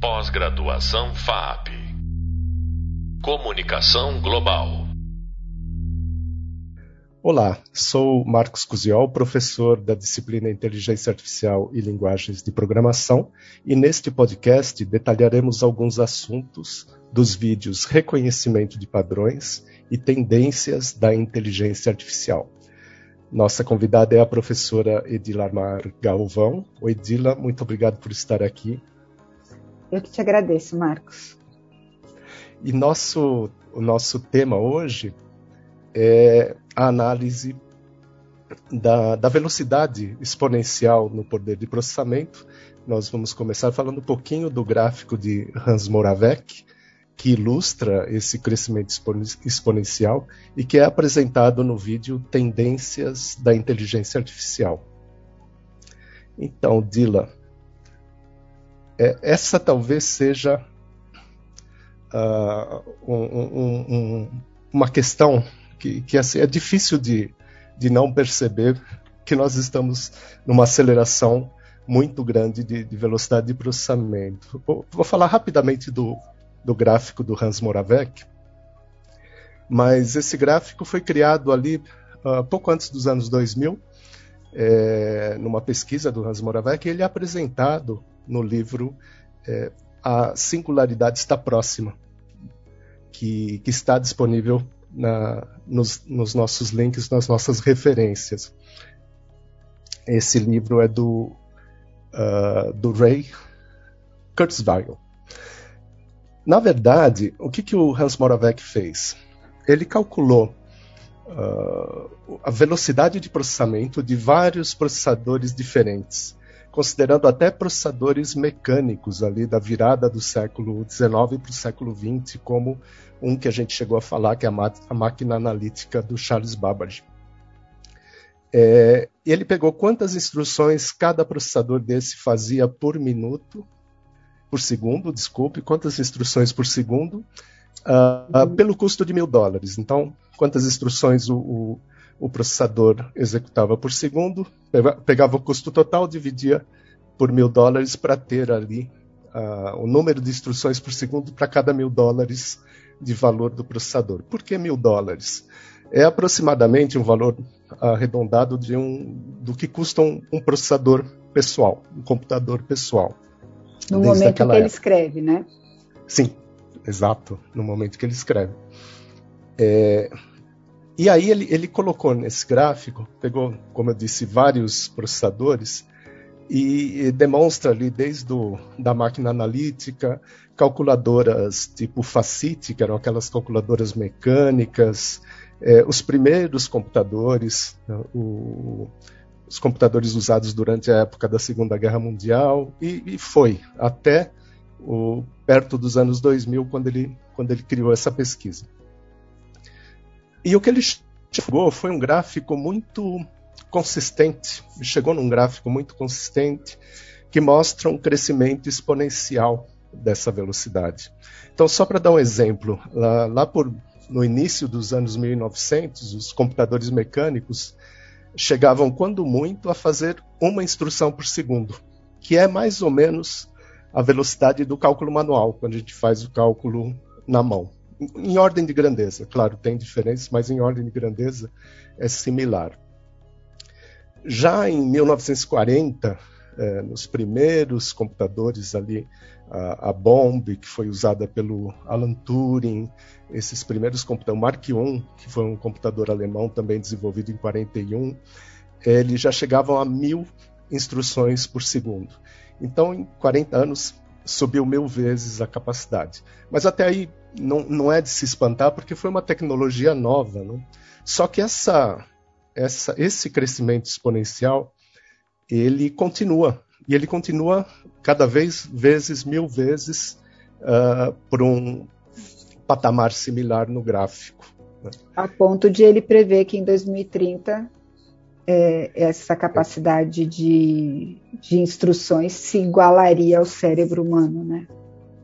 Pós-graduação FAP. Comunicação Global. Olá, sou Marcos Cusiol, professor da disciplina Inteligência Artificial e Linguagens de Programação, e neste podcast detalharemos alguns assuntos dos vídeos Reconhecimento de Padrões e Tendências da Inteligência Artificial. Nossa convidada é a professora Edilamar Galvão. Oi, Edila, muito obrigado por estar aqui. Eu que te agradeço, Marcos. E nosso, o nosso tema hoje é a análise da, da, velocidade exponencial no poder de processamento. Nós vamos começar falando um pouquinho do gráfico de Hans Moravec, que ilustra esse crescimento exponencial e que é apresentado no vídeo Tendências da Inteligência Artificial. Então, Dila, é, essa talvez seja uh, um, um, uma questão que, que assim, é difícil de, de não perceber que nós estamos numa aceleração muito grande de, de velocidade de processamento. Vou, vou, falar rapidamente do, do gráfico do Hans Moravec, mas esse gráfico foi criado ali uh, pouco antes dos anos 2000, é, numa pesquisa do Hans Moravec, ele é apresentado no livro é, A Singularidade Está Próxima, que, que está disponível na, nos, nos, nossos links, nas nossas referências. Esse livro é do, uh, do Ray Kurzweil. Na verdade, o que, que o Hans Moravec fez? Ele calculou uh, a velocidade de processamento de vários processadores diferentes considerando até processadores mecânicos ali da virada do século XIX para o século XX, como um que a gente chegou a falar, que é a, a máquina analítica do Charles Babbage. É, ele pegou quantas instruções cada processador desse fazia por minuto, por segundo, desculpe, quantas instruções por segundo, uh, uh, pelo custo de mil dólares. Então, quantas instruções o, o o processador executava por segundo, pegava o custo total, dividia por mil dólares para ter ali uh, o número de instruções por segundo para cada mil dólares de valor do processador. Por que mil dólares? É aproximadamente um valor arredondado de um, do que custa um, um processador pessoal, um computador pessoal. No momento que ele época. escreve, né? Sim, exato, no momento que ele escreve. É, e aí ele, ele colocou nesse gráfico, pegou, como eu disse, vários processadores e, e demonstra ali desde o, da máquina analítica, calculadoras tipo Facit, que eram aquelas calculadoras mecânicas, é, os primeiros computadores, né, o, os computadores usados durante a época da Segunda Guerra Mundial, e, e foi até o, perto dos anos 2000, quando ele, quando ele criou essa pesquisa. E o que ele chegou foi um gráfico muito consistente, chegou num gráfico muito consistente que mostra um crescimento exponencial dessa velocidade. Então, só para dar um exemplo, lá, lá por, no início dos anos 1900, os computadores mecânicos chegavam, quando muito, a fazer uma instrução por segundo, que é mais ou menos a velocidade do cálculo manual, quando a gente faz o cálculo na mão em ordem de grandeza, claro, tem diferenças, mas em ordem de grandeza é similar. Já em 1940, é, nos primeiros computadores ali, a, a, Bomb, que foi usada pelo Alan Turing, esses primeiros computadores, o Mark I, que foi um computador alemão também desenvolvido em 41, eles já chegavam a mil instruções por segundo. Então, em 40 anos, subiu mil vezes a capacidade. Mas até aí não, não é de se espantar, porque foi uma tecnologia nova. Né? Só que essa, essa, esse crescimento exponencial ele continua. E ele continua cada vez, vezes, mil vezes, uh, por um patamar similar no gráfico. Né? A ponto de ele prever que em 2030 é, essa capacidade de, de instruções se igualaria ao cérebro humano, né?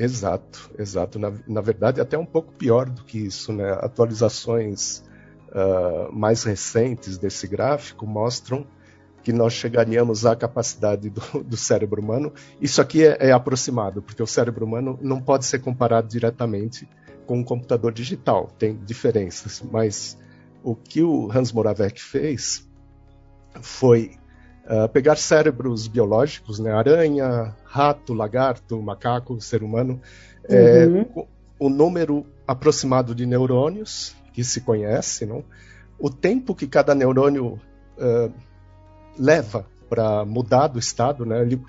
Exato, exato. Na, na verdade, até um pouco pior do que isso, né? Atualizações uh, mais recentes desse gráfico mostram que nós chegaríamos à capacidade do, do cérebro humano. Isso aqui é, é, aproximado, porque o cérebro humano não pode ser comparado diretamente com um computador digital, tem diferenças, mas o que o Hans Moravec fez foi uh, pegar cérebros biológicos, né, aranha, rato, lagarto, macaco, ser humano, é, uhum. é, o número aproximado de neurônios que se conhece, não? o tempo que cada neurônio uh, leva para mudar do estado, né? Ele,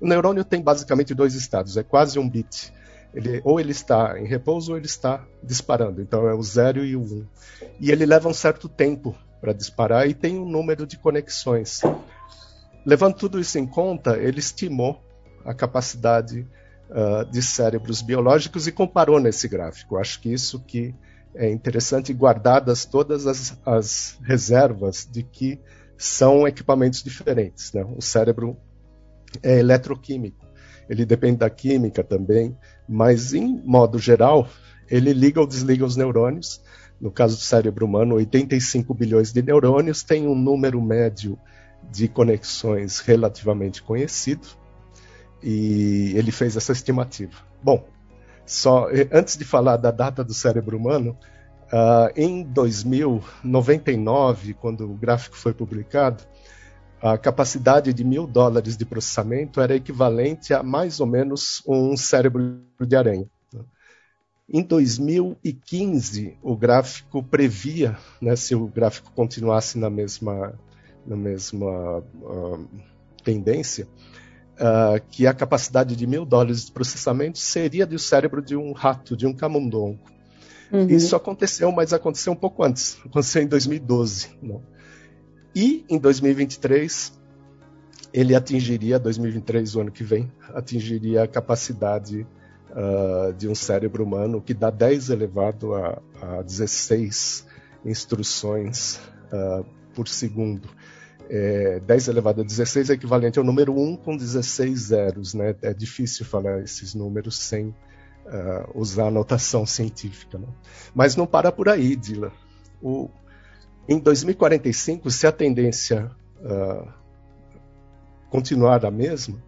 o neurônio tem basicamente dois estados, é quase um bit. Ele, ou ele está em repouso ou ele está disparando. Então é o zero e o um. E ele leva um certo tempo para disparar e tem um número de conexões. Levando tudo isso em conta, ele estimou a capacidade uh, de cérebros biológicos e comparou nesse gráfico. Acho que isso que é interessante, guardadas todas as, as reservas de que são equipamentos diferentes. Né? O cérebro é eletroquímico, ele depende da química também, mas em modo geral, ele liga ou desliga os neurônios. No caso do cérebro humano, 85 bilhões de neurônios, tem um número médio de conexões relativamente conhecido, e ele fez essa estimativa. Bom, só eh, antes de falar da data do cérebro humano, Uh, em 2099, quando o gráfico foi publicado, a capacidade de mil dólares de processamento era equivalente a mais ou menos um cérebro de aranha. Em 2015, o gráfico previa, né, se o gráfico continuasse na mesma, na mesma uh, tendência, uh, que a capacidade de mil dólares de processamento seria do cérebro de um rato, de um camundongo. Uhum. Isso aconteceu, mas aconteceu um pouco antes. Aconteceu em 2012. Não? E em 2023 ele atingiria, 2023, o ano que vem, atingiria a capacidade uh, de um cérebro humano que dá 10 elevado a, a 16 instruções uh, por segundo. É, 10 elevado a 16 é equivalente ao número 1 com 16 zeros. Né? É difícil falar esses números sem uh, usar a notação científica. Né? Mas não para por aí, Dila. O, em 2045, se a tendência uh, continuar a mesma,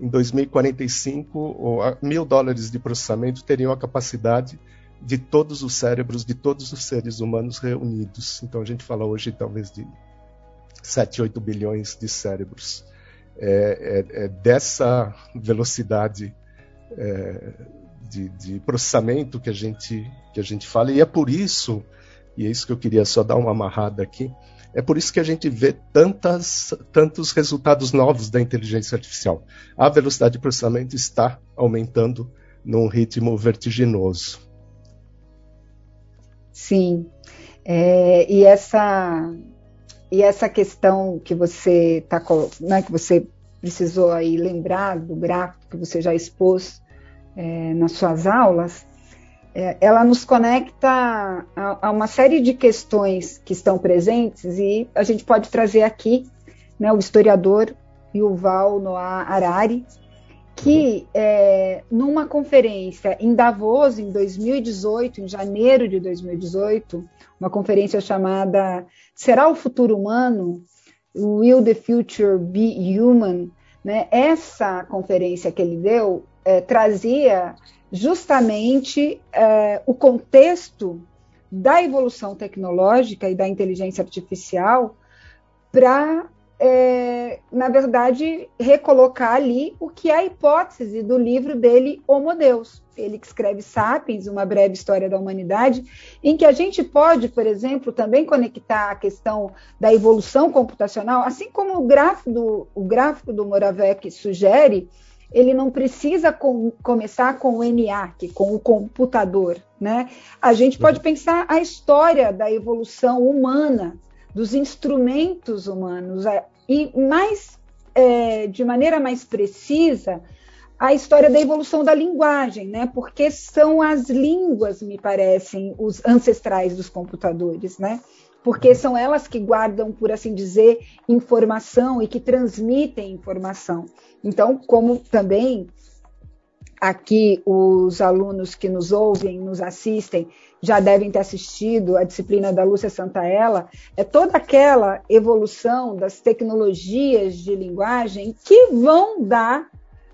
em 2045, mil dólares de processamento teriam a capacidade de todos os cérebros de todos os seres humanos reunidos. Então a gente fala hoje talvez de 7, 8 bilhões de cérebros. É, é, é dessa velocidade é, de, de, processamento que a gente que a gente fala e é por isso e é isso que eu queria só dar uma amarrada aqui é por isso que a gente vê tantas, tantos resultados novos da inteligência artificial. A velocidade de processamento está aumentando num ritmo vertiginoso. Sim, é, e essa e essa questão que você tá, né, que você precisou aí lembrar do gráfico que você já expôs é, nas suas aulas, é, ela nos conecta a, a, uma série de questões que estão presentes e a gente pode trazer aqui né, o historiador Yuval Noah Harari, que é, numa conferência em Davos, em 2018, em janeiro de 2018, uma conferência chamada Será o Futuro Humano? Will the Future Be Human? Né? Essa conferência que ele deu é, trazia justamente é, o contexto da evolução tecnológica e da inteligência artificial para, é, na verdade, recolocar ali o que é a hipótese do livro dele, Homo Deus. Ele que escreve Sapiens, uma breve história da humanidade, em que a gente pode, por exemplo, também conectar a questão da evolução computacional, assim como o gráfico do, o gráfico do Moravec sugere, ele não precisa com, começar com o ENIAC, com o computador. Né? A gente pode pensar a história da evolução humana, dos instrumentos humanos, e mais, é, de maneira mais precisa, a história da evolução da linguagem, né? Porque são as línguas, me parecem, os ancestrais dos computadores, né? Porque são elas que guardam, por assim dizer, informação e que transmitem informação. Então, como também aqui os alunos que nos ouvem, nos assistem, já devem ter assistido a disciplina da Lúcia Santaella, é toda aquela evolução das tecnologias de linguagem que vão dar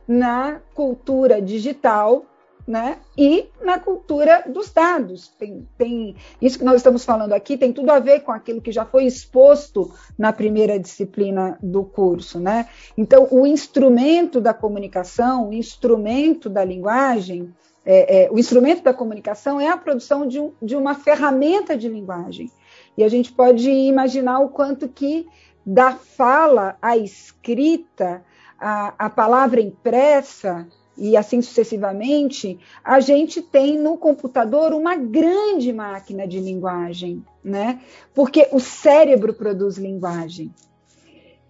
na cultura digital né? E na cultura dos dados. Tem, tem, isso que nós estamos falando aqui tem tudo a ver com aquilo que já foi exposto na primeira disciplina do curso, né? Então, o instrumento da comunicação, o instrumento da linguagem, é, é, o instrumento da comunicação é a produção de, um, de uma ferramenta de linguagem. E a gente pode imaginar o quanto que da fala à escrita, a, a palavra impressa, e assim sucessivamente, a gente tem no computador uma grande máquina de linguagem, né? Porque o cérebro produz linguagem.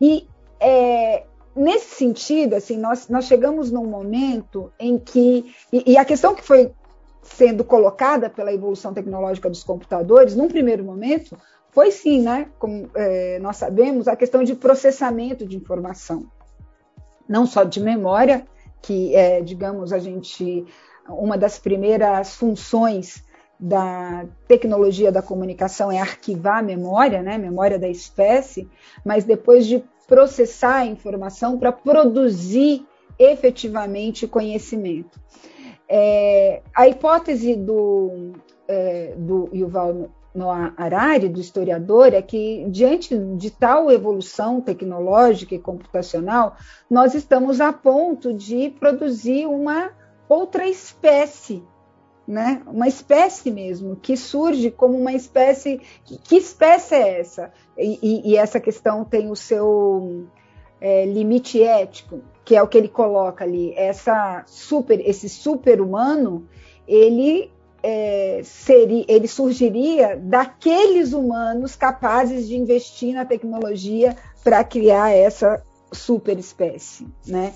E é, nesse sentido, assim, nós, nós chegamos num momento em que. E, e, a questão que foi sendo colocada pela evolução tecnológica dos computadores, num primeiro momento, foi sim, né? Como é, nós sabemos, a questão de processamento de informação. Não só de memória, que é, digamos, a gente uma das primeiras funções da tecnologia da comunicação é arquivar a memória, né, memória da espécie, mas depois de processar a informação para produzir efetivamente conhecimento. É, a hipótese do, é, do Yuval Noah Harari, do historiador, é que, diante de tal evolução tecnológica e computacional, nós estamos a ponto de produzir uma outra espécie, né? uma espécie mesmo, que surge como uma espécie. Que espécie é essa? E, e, e essa questão tem o seu é, limite ético, que é o que ele coloca ali. Essa super, esse super-humano, ele é, seria, ele surgiria daqueles humanos capazes de investir na tecnologia para criar essa superespécie, né?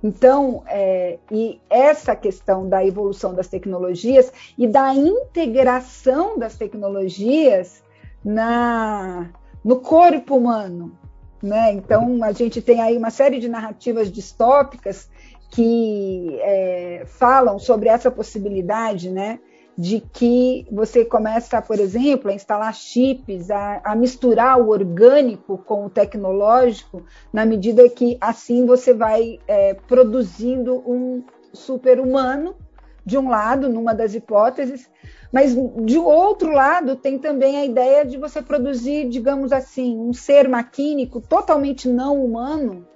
Então, é, e essa questão da evolução das tecnologias e da integração das tecnologias na, no corpo humano, né? Então, a gente tem aí uma série de narrativas distópicas que é, falam sobre essa possibilidade, né? De que você começa, por exemplo, a instalar chips, a, a, misturar o orgânico com o tecnológico, na medida que assim você vai é, produzindo um super-humano, de um lado, numa das hipóteses, mas de outro lado tem também a ideia de você produzir, digamos assim, um ser maquínico totalmente não humano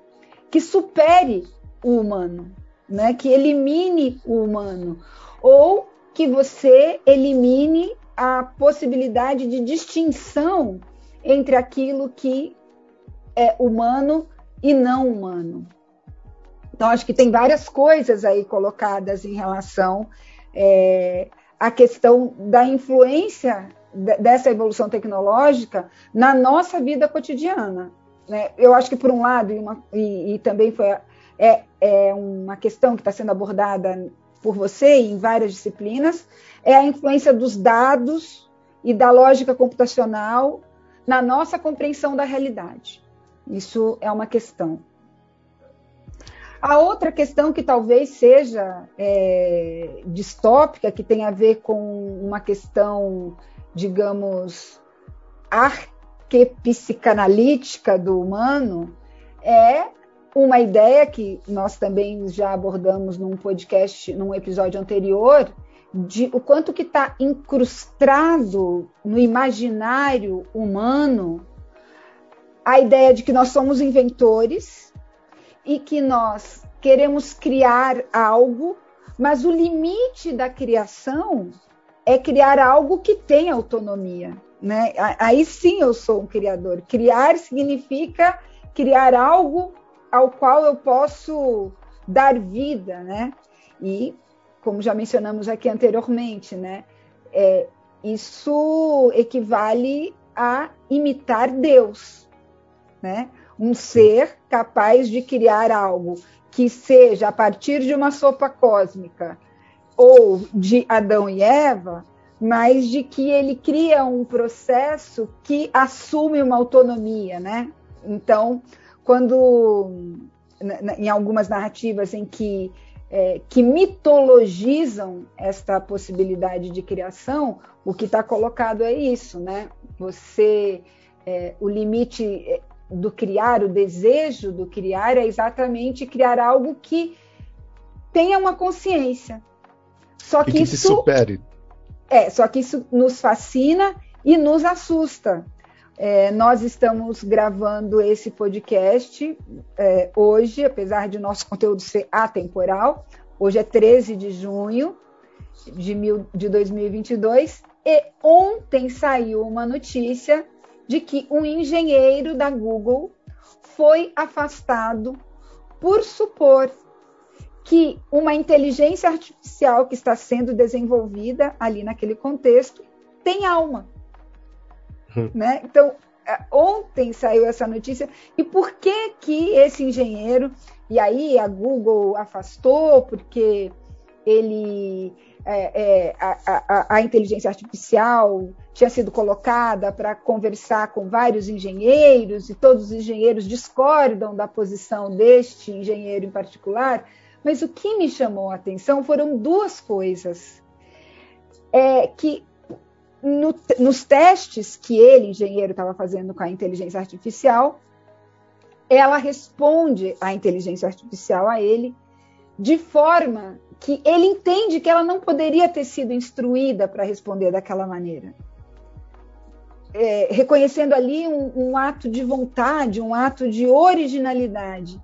que supere o humano, né? que elimine o humano. Ou que você elimine a possibilidade de distinção entre aquilo que é humano e não humano. Então, acho que tem várias coisas aí colocadas em relação é, à questão da influência dessa evolução tecnológica na nossa vida cotidiana. Né? Eu acho que, por um lado, e, uma, e, e também foi, é, é uma questão que está sendo abordada por você em várias disciplinas, é a influência dos dados e da lógica computacional na nossa compreensão da realidade. Isso é uma questão. A outra questão que talvez seja é, distópica, que tem a ver com uma questão, digamos, arquepsicanalítica do humano, é uma ideia que nós também já abordamos num podcast, num episódio anterior, de o quanto que está incrustado no imaginário humano a ideia de que nós somos inventores e que nós queremos criar algo, mas o limite da criação é criar algo que tem autonomia. Né? Aí sim eu sou um criador. Criar significa criar algo ao qual eu posso dar vida, né? E, como já mencionamos aqui anteriormente, né? É, isso equivale a imitar Deus, né? Um ser capaz de criar algo que seja a partir de uma sopa cósmica ou de Adão e Eva, mas de que ele cria um processo que assume uma autonomia, né? Então, quando em algumas narrativas em que é, que mitologizam esta possibilidade de criação, o que está colocado é isso, né? Você, é, o limite é, do criar, o desejo do criar é exatamente criar algo que tenha uma consciência. Só que, que isso supere. É, só que isso nos fascina e nos assusta. É, nós estamos gravando esse podcast é, hoje, apesar de nosso conteúdo ser atemporal. Hoje é 13 de junho de, mil, de 2022 e ontem saiu uma notícia de que um engenheiro da Google foi afastado por supor que uma inteligência artificial que está sendo desenvolvida ali naquele contexto tem alma. Hum. Né? Então, é, ontem saiu essa notícia. E por que que esse engenheiro, e aí a Google afastou, porque ele é, é, a, a, a, inteligência artificial tinha sido colocada para conversar com vários engenheiros, e todos os engenheiros discordam da posição deste engenheiro em particular. Mas o que me chamou a atenção foram duas coisas. É que no, nos testes que ele, engenheiro, estava fazendo com a inteligência artificial, ela responde a inteligência artificial a ele de forma que ele entende que ela não poderia ter sido instruída para responder daquela maneira. É, reconhecendo ali um, um, ato de vontade, um ato de originalidade.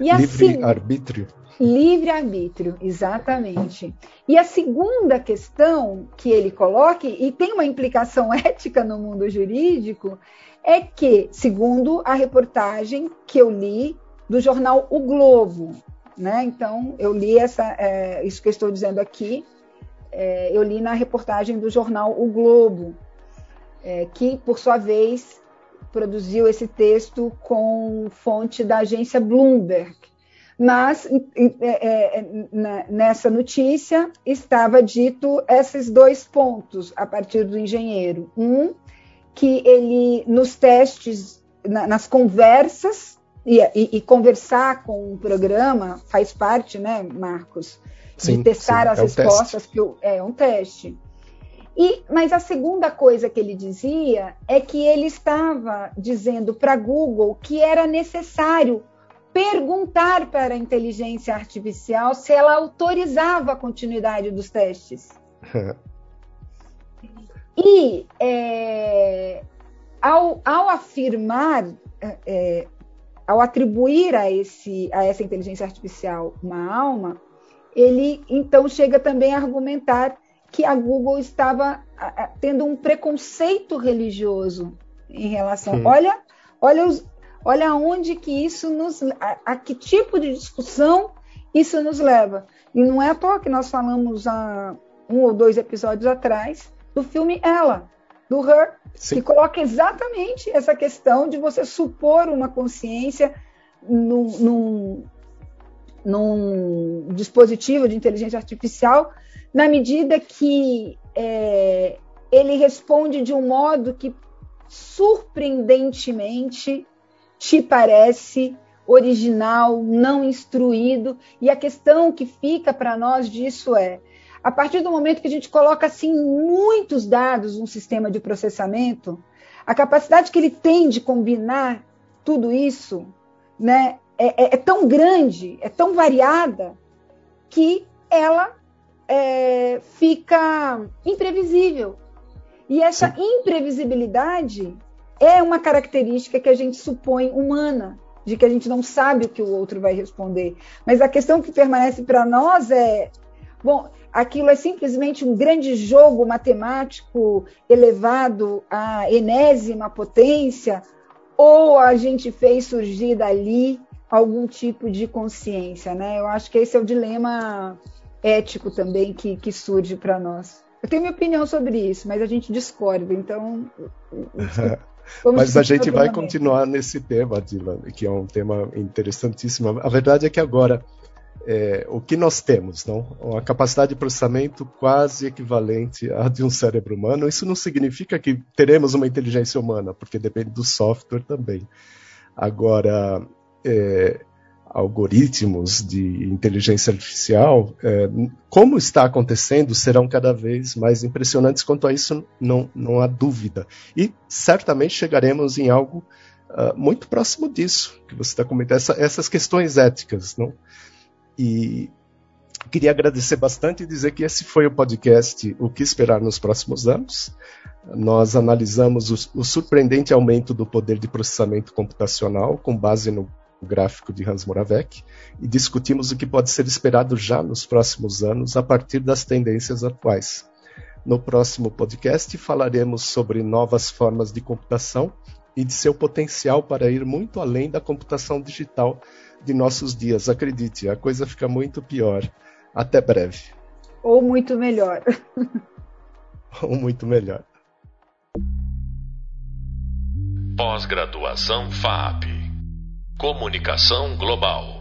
E Livre assim, arbítrio. Livre-arbítrio, exatamente. E a segunda questão que ele coloca, e tem uma implicação ética no mundo jurídico, é que, segundo a reportagem que eu li do jornal O Globo, né? Então, eu li essa, é, isso que eu estou dizendo aqui, é, eu li na reportagem do jornal O Globo, é, que, por sua vez, produziu esse texto com fonte da agência Bloomberg. Mas é, é, nessa notícia estava dito esses dois pontos a partir do engenheiro. Um, que ele, nos testes, nas conversas, e, e, e conversar com o programa faz parte, né, Marcos? Sim, de testar sim, as é respostas, um que eu, é um teste. E, mas a segunda coisa que ele dizia é que ele estava dizendo para Google que era necessário perguntar para a inteligência artificial se ela autorizava a continuidade dos testes. e é, ao, ao, afirmar, é, ao atribuir a, esse, a essa inteligência artificial uma alma, ele então chega também a argumentar que a Google estava tendo um preconceito religioso em relação. Hum. Olha, olha os, Olha aonde que isso nos. A, a, que tipo de discussão isso nos leva. E não é à toa que nós falamos há um ou dois episódios atrás do filme Ela, do Her, Sim. que coloca exatamente essa questão de você supor uma consciência num, num, num dispositivo de inteligência artificial, na medida que é, ele responde de um modo que surpreendentemente te parece original, não instruído. E a questão que fica para nós disso é: a partir do momento que a gente coloca assim muitos dados num sistema de processamento, a capacidade que ele tem de combinar tudo isso, né, é, é, é tão grande, é tão variada que ela é, fica imprevisível. E essa imprevisibilidade é uma característica que a gente supõe humana, de que a gente não sabe o que o outro vai responder. Mas a questão que permanece para nós é: bom, aquilo é simplesmente um grande jogo matemático elevado à enésima potência, ou a gente fez surgir dali algum tipo de consciência, né? Eu acho que esse é o dilema ético também que, que surge para nós. Eu tenho minha opinião sobre isso, mas a gente discorda, então Mas a gente vai continuar nesse tema, Dylan, que é um tema interessantíssimo. A verdade é que agora é, o que nós temos, não? Uma capacidade de processamento quase equivalente à de um cérebro humano. Isso não significa que teremos uma inteligência humana, porque depende do software também. Agora, é, algoritmos de inteligência artificial, é, como está acontecendo, serão cada vez mais impressionantes. Quanto a isso, não, não há dúvida. E certamente chegaremos em algo uh, muito próximo disso que você está comentando, essa, essas questões éticas. Não? E queria agradecer bastante e dizer que esse foi o podcast O que Esperar nos Próximos Anos. Nós analisamos o, o surpreendente aumento do poder de processamento computacional com base no gráfico de Hans Moravec e discutimos o que pode ser esperado já nos próximos anos a partir das tendências atuais. No próximo podcast falaremos sobre novas formas de computação e de seu potencial para ir muito além da computação digital de nossos dias. Acredite, a coisa fica muito pior. Até breve. Ou muito melhor. Ou muito melhor. Pós-graduação FAP Comunicação Global.